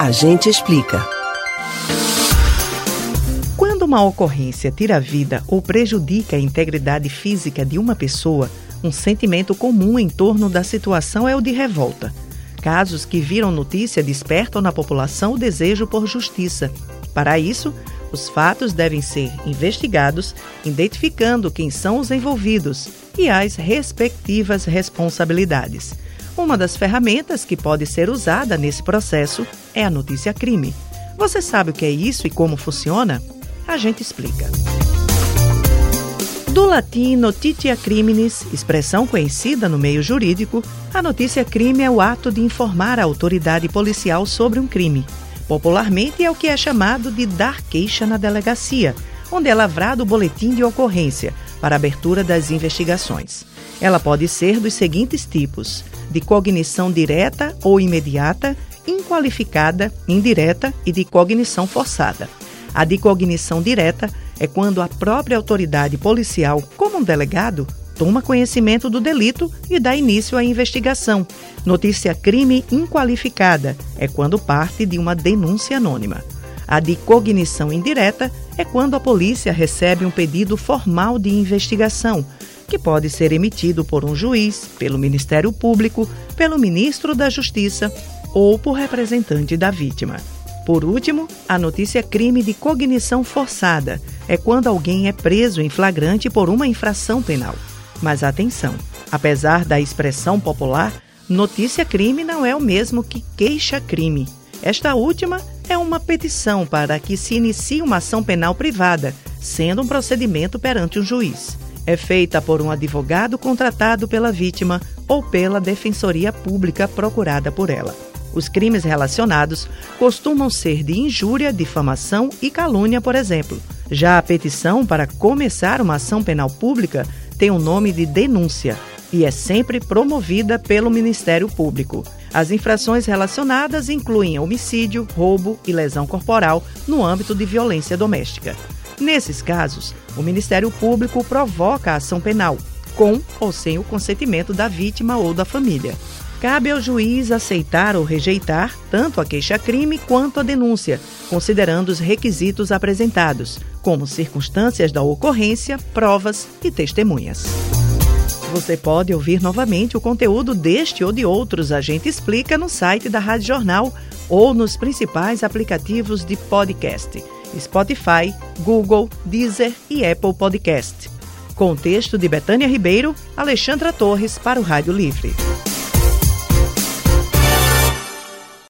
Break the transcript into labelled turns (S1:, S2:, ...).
S1: A gente explica.
S2: Quando uma ocorrência tira a vida ou prejudica a integridade física de uma pessoa, um sentimento comum em torno da situação é o de revolta. Casos que viram notícia despertam na população o desejo por justiça. Para isso, os fatos devem ser investigados, identificando quem são os envolvidos e as respectivas responsabilidades. Uma das ferramentas que pode ser usada nesse processo é a notícia crime. Você sabe o que é isso e como funciona? A gente explica. Do latim notitia criminis, expressão conhecida no meio jurídico, a notícia crime é o ato de informar a autoridade policial sobre um crime. Popularmente é o que é chamado de dar queixa na delegacia, onde é lavrado o boletim de ocorrência para abertura das investigações. Ela pode ser dos seguintes tipos: de cognição direta ou imediata, inqualificada, indireta e de cognição forçada. A de cognição direta é quando a própria autoridade policial, como um delegado, toma conhecimento do delito e dá início à investigação. Notícia crime inqualificada é quando parte de uma denúncia anônima. A de cognição indireta é quando a polícia recebe um pedido formal de investigação, que pode ser emitido por um juiz, pelo Ministério Público, pelo ministro da Justiça ou por representante da vítima. Por último, a notícia crime de cognição forçada é quando alguém é preso em flagrante por uma infração penal. Mas atenção, apesar da expressão popular, notícia crime não é o mesmo que queixa crime. Esta última é uma petição para que se inicie uma ação penal privada, sendo um procedimento perante um juiz. É feita por um advogado contratado pela vítima ou pela defensoria pública procurada por ela. Os crimes relacionados costumam ser de injúria, difamação e calúnia, por exemplo. Já a petição para começar uma ação penal pública tem o nome de denúncia e é sempre promovida pelo Ministério Público. As infrações relacionadas incluem homicídio, roubo e lesão corporal no âmbito de violência doméstica. Nesses casos, o Ministério Público provoca a ação penal, com ou sem o consentimento da vítima ou da família. Cabe ao juiz aceitar ou rejeitar tanto a queixa-crime quanto a denúncia, considerando os requisitos apresentados, como circunstâncias da ocorrência, provas e testemunhas. Você pode ouvir novamente o conteúdo deste ou de outros A Gente Explica no site da Rádio Jornal ou nos principais aplicativos de podcast: Spotify, Google, Deezer e Apple Podcast. Com texto de Betânia Ribeiro, Alexandra Torres para o Rádio Livre.